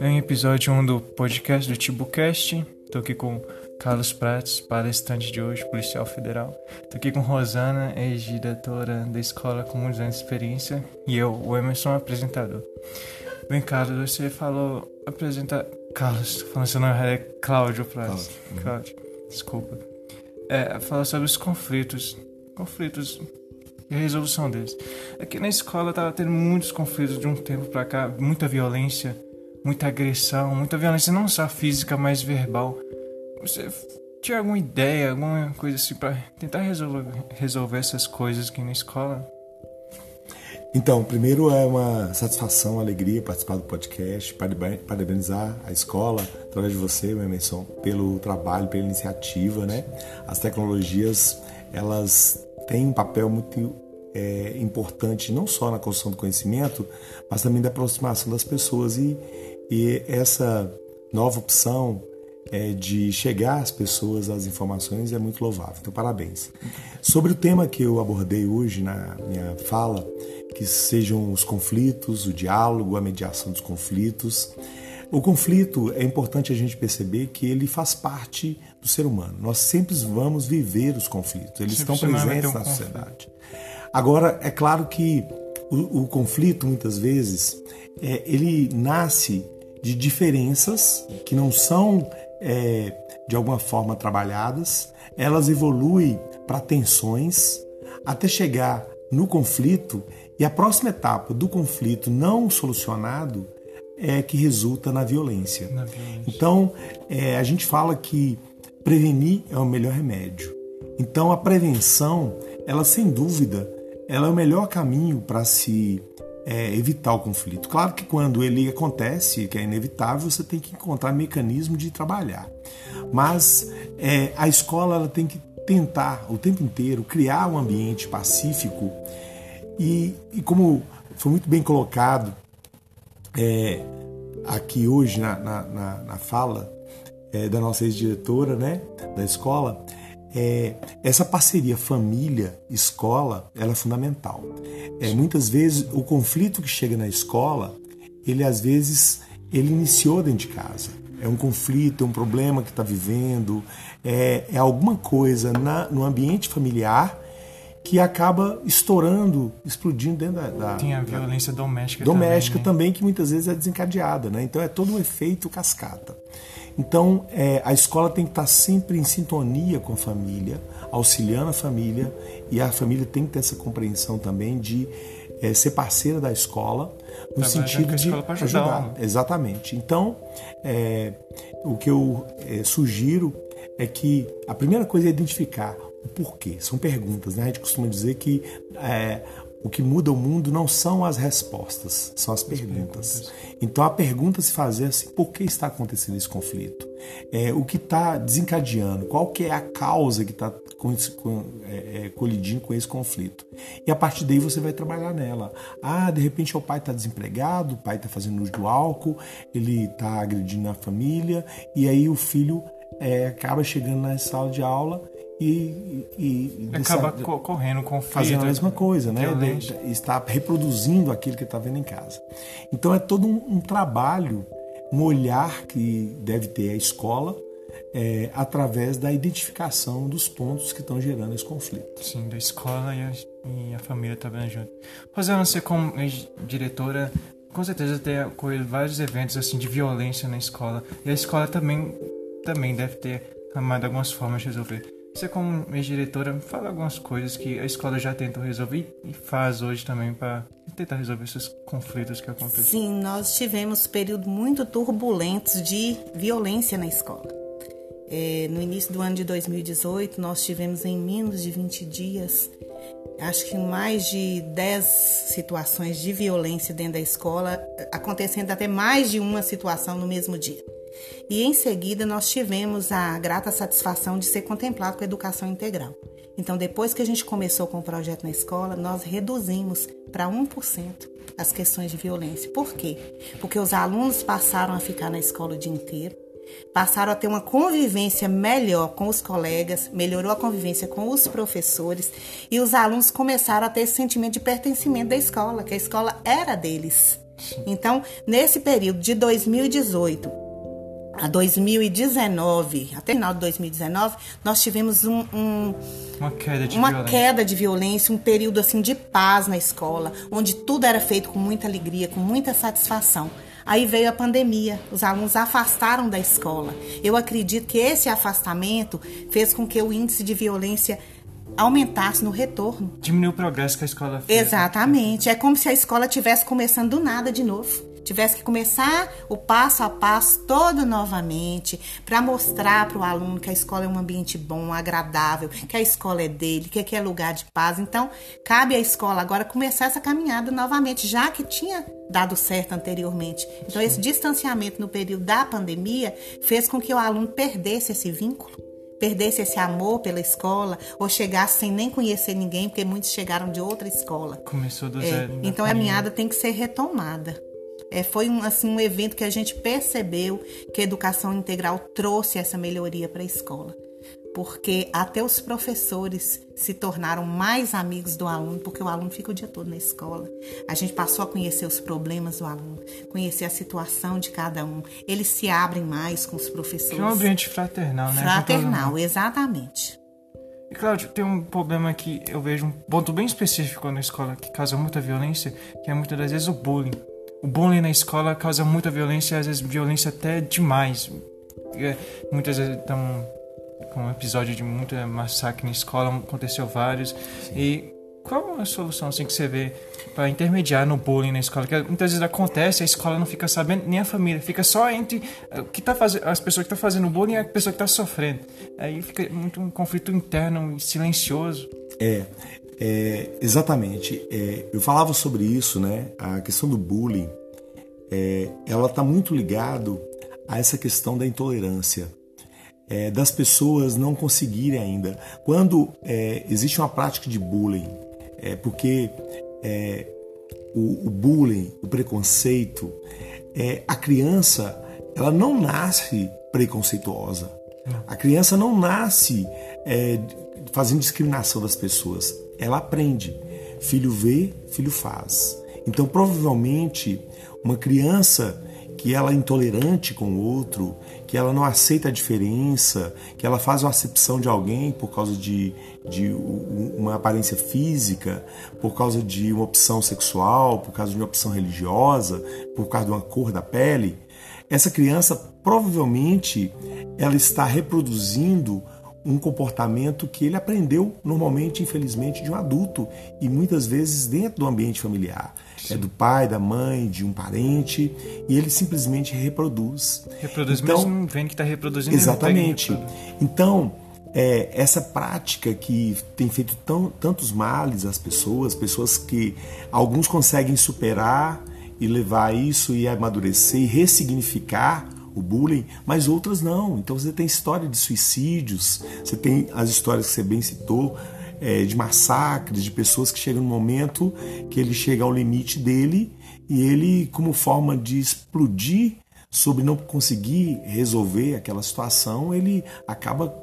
Em episódio 1 do podcast do TibuCast, tô aqui com Carlos Prates, palestrante de hoje, policial federal. Tô aqui com Rosana, ex-diretora da escola com muitos anos de experiência, e eu, o Emerson, apresentador. Bem, Carlos, você falou. Apresenta. Carlos, falando seu nome é Cláudio Prates. Cláudio. Cláudio, desculpa. É, fala sobre os conflitos. Conflitos e a resolução deles. Aqui na escola tava tendo muitos conflitos de um tempo pra cá, muita violência, muita agressão, muita violência não só física, mas verbal. Você tinha alguma ideia, alguma coisa assim para tentar resolver, resolver essas coisas aqui na escola? Então, primeiro é uma satisfação, uma alegria participar do podcast, parabenizar a escola, através de você, Emerson, pelo trabalho, pela iniciativa, né? As tecnologias, elas têm um papel muito é, importante, não só na construção do conhecimento, mas também da aproximação das pessoas e, e essa nova opção é, de chegar às pessoas as informações é muito louvável. Então, parabéns. Sobre o tema que eu abordei hoje na minha fala, que sejam os conflitos, o diálogo, a mediação dos conflitos. O conflito é importante a gente perceber que ele faz parte do ser humano. Nós sempre vamos viver os conflitos, eles sempre estão presentes um na sociedade. Agora, é claro que o, o conflito, muitas vezes, é, ele nasce de diferenças que não são é, de alguma forma trabalhadas, elas evoluem para tensões até chegar no conflito e a próxima etapa do conflito não solucionado é que resulta na violência. Na violência. Então, é, a gente fala que prevenir é o melhor remédio. Então, a prevenção, ela sem dúvida, ela é o melhor caminho para se é, evitar o conflito. Claro que quando ele acontece, que é inevitável, você tem que encontrar mecanismo de trabalhar. Mas é, a escola ela tem que tentar o tempo inteiro criar um ambiente pacífico e, e como foi muito bem colocado é, aqui hoje na, na, na, na fala é, da nossa ex-diretora né, da escola, é, essa parceria família-escola ela é fundamental. É, muitas vezes o conflito que chega na escola, ele às vezes ele iniciou dentro de casa. É um conflito, é um problema que está vivendo, é, é, alguma coisa na, no ambiente familiar que acaba estourando, explodindo dentro da. da Tem a violência da, doméstica. Doméstica também, né? também, que muitas vezes é desencadeada, né? Então é todo um efeito cascata. Então, é, a escola tem que estar sempre em sintonia com a família, auxiliando a família, e a família tem que ter essa compreensão também de é, ser parceira da escola, no sentido de ajudar. ajudar. Exatamente. Então, é, o que eu é, sugiro é que a primeira coisa é identificar o porquê. São perguntas, né? A gente costuma dizer que é, o que muda o mundo não são as respostas, são as perguntas. Então a pergunta se fazer é assim, por que está acontecendo esse conflito? É, o que está desencadeando? Qual que é a causa que está é, é, colidindo com esse conflito? E a partir daí você vai trabalhar nela. Ah, de repente o pai está desempregado, o pai está fazendo uso do álcool, ele está agredindo a família, e aí o filho é, acaba chegando na sala de aula e, e, acaba dessa, correndo conflito, fazendo a mesma coisa, né? De, de, está reproduzindo aquilo que está vendo em casa. Então é todo um, um, trabalho, um olhar que deve ter a escola é, através da identificação dos pontos que estão gerando esse conflito. Sim, da escola e a, e a família também junto. Rosana, você como diretora, com certeza tem ocorrido vários eventos assim de violência na escola e a escola também também deve ter amado algumas formas de resolver. Você, como ex-diretora, fala algumas coisas que a escola já tentou resolver e faz hoje também para tentar resolver esses conflitos que acontecem. Sim, nós tivemos períodos muito turbulentos de violência na escola. É, no início do ano de 2018, nós tivemos em menos de 20 dias, acho que mais de 10 situações de violência dentro da escola, acontecendo até mais de uma situação no mesmo dia. E em seguida nós tivemos a grata satisfação de ser contemplado com a educação integral. Então, depois que a gente começou com o projeto na escola, nós reduzimos para 1% as questões de violência. Por quê? Porque os alunos passaram a ficar na escola o dia inteiro, passaram a ter uma convivência melhor com os colegas, melhorou a convivência com os professores e os alunos começaram a ter esse sentimento de pertencimento da escola, que a escola era deles. Então, nesse período de 2018 a 2019, até final de 2019, nós tivemos um, um, uma, queda de, uma violência. queda de violência, um período assim de paz na escola, onde tudo era feito com muita alegria, com muita satisfação. Aí veio a pandemia, os alunos afastaram da escola. Eu acredito que esse afastamento fez com que o índice de violência aumentasse no retorno. Diminuiu o progresso que a escola fez. Exatamente. É como se a escola tivesse começando do nada de novo tivesse que começar o passo a passo todo novamente para mostrar para o aluno que a escola é um ambiente bom, agradável, que a escola é dele, que aqui é lugar de paz. Então, cabe à escola agora começar essa caminhada novamente, já que tinha dado certo anteriormente. Então, esse distanciamento no período da pandemia fez com que o aluno perdesse esse vínculo perdesse esse amor pela escola ou chegasse sem nem conhecer ninguém, porque muitos chegaram de outra escola. Começou do é, zero. né? Então a caminhada tem que ser retomada. É, foi um, assim, um evento que a gente percebeu que a educação integral trouxe essa melhoria para a escola. Porque até os professores se tornaram mais amigos do aluno, porque o aluno fica o dia todo na escola. A gente passou a conhecer os problemas do aluno, conhecer a situação de cada um. Eles se abrem mais com os professores. É um ambiente fraternal, né? Fraternal, exatamente. E Cláudio, tem um problema que eu vejo um ponto bem específico na escola que causa muita violência, que é muitas das vezes o bullying o bullying na escola causa muita violência, às vezes violência até demais. É, muitas vezes estão com um episódio de muita massacre na escola, aconteceu vários. Sim. E qual a solução assim, que você vê para intermediar no bullying na escola? Que muitas vezes acontece, a escola não fica sabendo, nem a família, fica só entre o que tá fazendo, as pessoas que estão tá fazendo bullying e a pessoa que está sofrendo. Aí fica muito um conflito interno e silencioso. É, é, exatamente. É, eu falava sobre isso, né? A questão do bullying, é, ela está muito ligado a essa questão da intolerância, é, das pessoas não conseguirem ainda. Quando é, existe uma prática de bullying, é porque é, o, o, bullying, o preconceito, a criança, ela não nasce preconceituosa. A criança não nasce fazendo discriminação das pessoas ela aprende. Filho vê, filho faz. Então, provavelmente, uma criança que ela é intolerante com o outro, que ela não aceita a diferença, que ela faz uma acepção de alguém por causa de, de uma aparência física, por causa de uma opção sexual, por causa de uma opção religiosa, por causa de uma cor da pele, essa criança provavelmente ela está reproduzindo um comportamento que ele aprendeu normalmente, infelizmente, de um adulto e muitas vezes dentro do ambiente familiar. Sim. É do pai, da mãe, de um parente e ele simplesmente reproduz. Reproduz então, mesmo vendo que está reproduzindo. Exatamente. Então, é, essa prática que tem feito tão, tantos males às pessoas, pessoas que alguns conseguem superar e levar isso e amadurecer e ressignificar o bullying, mas outras não. Então você tem história de suicídios, você tem as histórias que você bem citou, é, de massacres, de pessoas que chegam no momento que ele chega ao limite dele e ele, como forma de explodir sobre não conseguir resolver aquela situação, ele acaba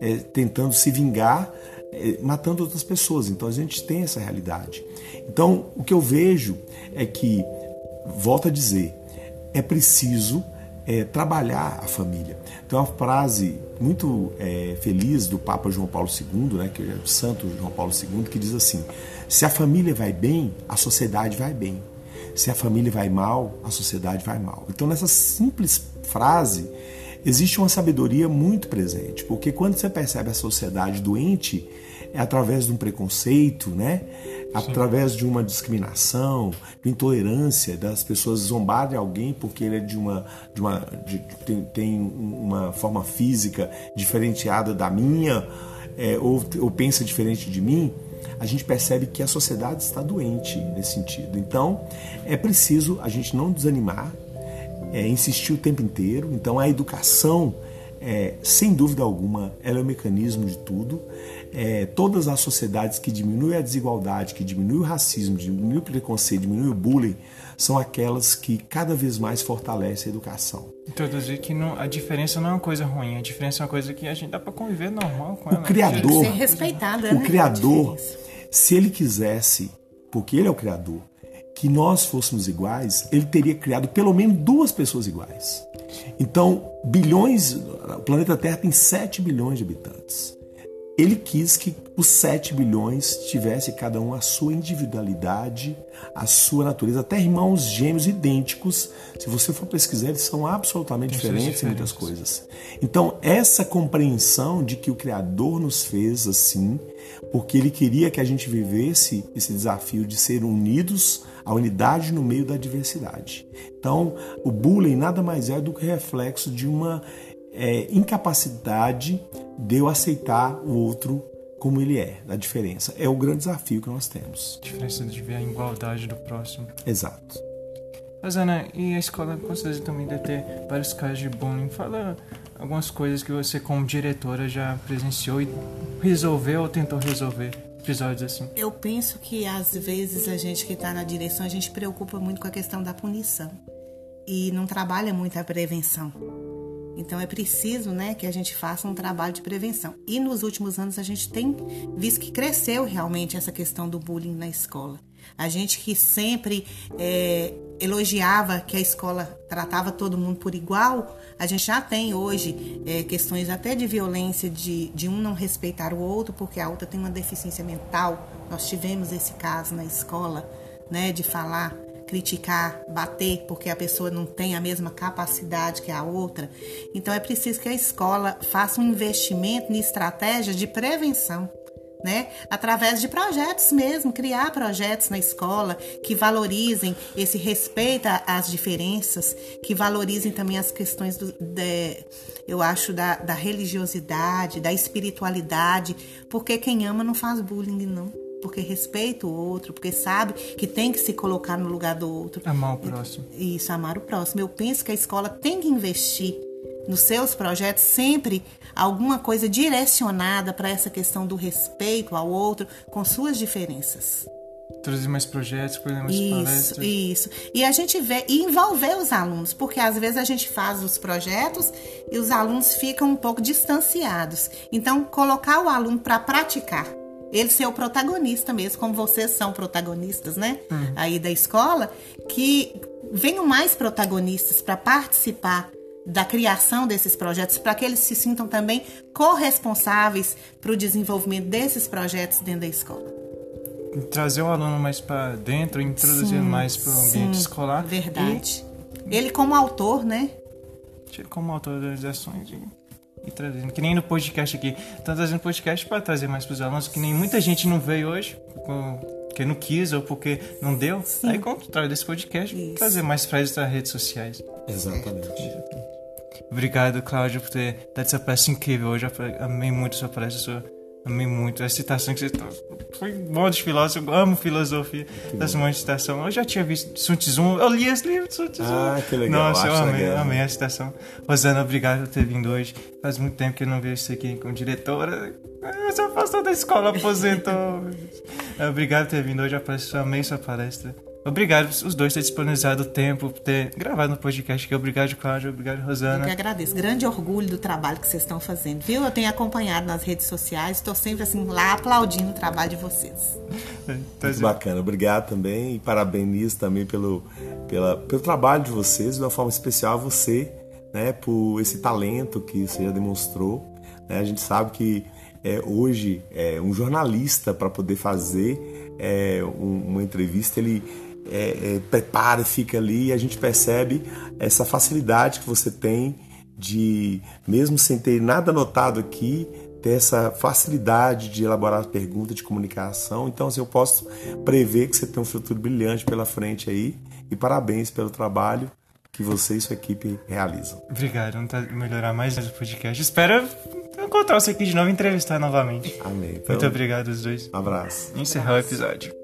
é, tentando se vingar, é, matando outras pessoas. Então a gente tem essa realidade. Então o que eu vejo é que, volto a dizer, é preciso é, trabalhar a família. Tem uma frase muito é, feliz do Papa João Paulo II, né, que é o Santo João Paulo II, que diz assim: se a família vai bem, a sociedade vai bem. Se a família vai mal, a sociedade vai mal. Então, nessa simples frase, existe uma sabedoria muito presente, porque quando você percebe a sociedade doente, é através de um preconceito, né? Através de uma discriminação, de intolerância, das pessoas zombarem alguém porque ele é de uma, de uma de, tem, tem, uma forma física diferenciada da minha, é, ou, ou pensa diferente de mim, a gente percebe que a sociedade está doente nesse sentido. Então, é preciso a gente não desanimar, é, insistir o tempo inteiro. Então, a educação, é, sem dúvida alguma, ela é o mecanismo de tudo é, todas as sociedades que diminuem a desigualdade, que diminuem o racismo, diminuem o preconceito, diminuem o bullying, são aquelas que cada vez mais fortalecem a educação. Introduzir que não, a diferença não é uma coisa ruim, a diferença é uma coisa que a gente dá para conviver normal com ela. O Criador, ser respeitada, o né? Criador, se ele quisesse, porque ele é o Criador, que nós fôssemos iguais, ele teria criado pelo menos duas pessoas iguais. Então, bilhões, o planeta Terra tem 7 bilhões de habitantes. Ele quis que os 7 bilhões tivesse cada um a sua individualidade, a sua natureza, até irmãos gêmeos idênticos. Se você for pesquisar, eles são absolutamente diferentes em muitas coisas. Então, essa compreensão de que o Criador nos fez assim, porque ele queria que a gente vivesse esse desafio de ser unidos, a unidade no meio da diversidade. Então, o bullying nada mais é do que reflexo de uma é, incapacidade de eu aceitar o outro como ele é, a diferença. É o grande desafio que nós temos. A diferença de ver a igualdade do próximo. Exato. Mas, Ana, e a escola com certeza também deve ter vários casos de bullying. Fala algumas coisas que você, como diretora, já presenciou e resolveu ou tentou resolver episódios assim. Eu penso que às vezes a gente que está na direção, a gente preocupa muito com a questão da punição e não trabalha muito a prevenção. Então é preciso, né, que a gente faça um trabalho de prevenção. E nos últimos anos a gente tem visto que cresceu realmente essa questão do bullying na escola. A gente que sempre é, elogiava que a escola tratava todo mundo por igual, a gente já tem hoje é, questões até de violência, de, de um não respeitar o outro porque a outra tem uma deficiência mental. Nós tivemos esse caso na escola, né, de falar criticar, bater, porque a pessoa não tem a mesma capacidade que a outra. Então é preciso que a escola faça um investimento em estratégias de prevenção. Né? Através de projetos mesmo, criar projetos na escola que valorizem esse respeito às diferenças, que valorizem também as questões do, de, eu acho, da, da religiosidade, da espiritualidade, porque quem ama não faz bullying, não porque respeita o outro, porque sabe que tem que se colocar no lugar do outro. Amar o próximo. Isso, amar o próximo. Eu penso que a escola tem que investir nos seus projetos sempre alguma coisa direcionada para essa questão do respeito ao outro com suas diferenças. Trazer mais projetos, mais isso, palestras. Isso. E a gente vê e envolver os alunos, porque às vezes a gente faz os projetos e os alunos ficam um pouco distanciados. Então, colocar o aluno para praticar ele ser o protagonista mesmo, como vocês são protagonistas, né? Uhum. Aí da escola, que venham mais protagonistas para participar da criação desses projetos, para que eles se sintam também corresponsáveis para o desenvolvimento desses projetos dentro da escola. Trazer o aluno mais para dentro, introduzir sim, mais para o ambiente sim, escolar. Verdade. E... Ele como autor, né? Como autor das ações. De e trazendo. Que nem no podcast aqui. Estão trazendo podcast para trazer mais para os alunos, que nem muita gente não veio hoje, porque não quis ou porque não deu. Sim. Aí, como traz desse podcast, Isso. trazer mais frases das redes sociais. Exatamente. Obrigado, Cláudio, por ter dado essa peça incrível hoje. Eu amei muito sua palestra, sua Amei muito. A citação que você tá. Foi bom de filósofo. Eu amo filosofia. Essa monte de citação. Eu já tinha visto Sun Tzu. Eu li esse livro de Sun Tzu. Ah, que legal. Nossa, eu amei, legal. amei a citação. Rosana, obrigado por ter vindo hoje. Faz muito tempo que eu não vejo você aqui como diretora. Você afastou da escola, aposentou. obrigado por ter vindo hoje. Eu amei sua palestra. Obrigado os dois ter disponibilizado o tempo, por ter gravado no podcast aqui. Obrigado, Cláudio. Obrigado, Rosana. Eu que agradeço. Grande orgulho do trabalho que vocês estão fazendo, viu? Eu tenho acompanhado nas redes sociais, estou sempre assim lá aplaudindo o trabalho de vocês. Tá Muito bacana. Obrigado também e parabenizo também pelo, pela, pelo trabalho de vocês, de uma forma especial a você, né, por esse talento que você já demonstrou. Né? A gente sabe que é, hoje é, um jornalista para poder fazer é, um, uma entrevista ele é, é, prepara e fica ali e a gente percebe essa facilidade que você tem de, mesmo sem ter nada anotado aqui, ter essa facilidade de elaborar perguntas de comunicação. Então, assim, eu posso prever que você tem um futuro brilhante pela frente aí e parabéns pelo trabalho que você e sua equipe realizam. Obrigado, vamos melhorar mais o podcast. Espero encontrar você aqui de novo e entrevistar novamente. Amém. Então, Muito obrigado, os dois. Um abraço. Encerrar o episódio.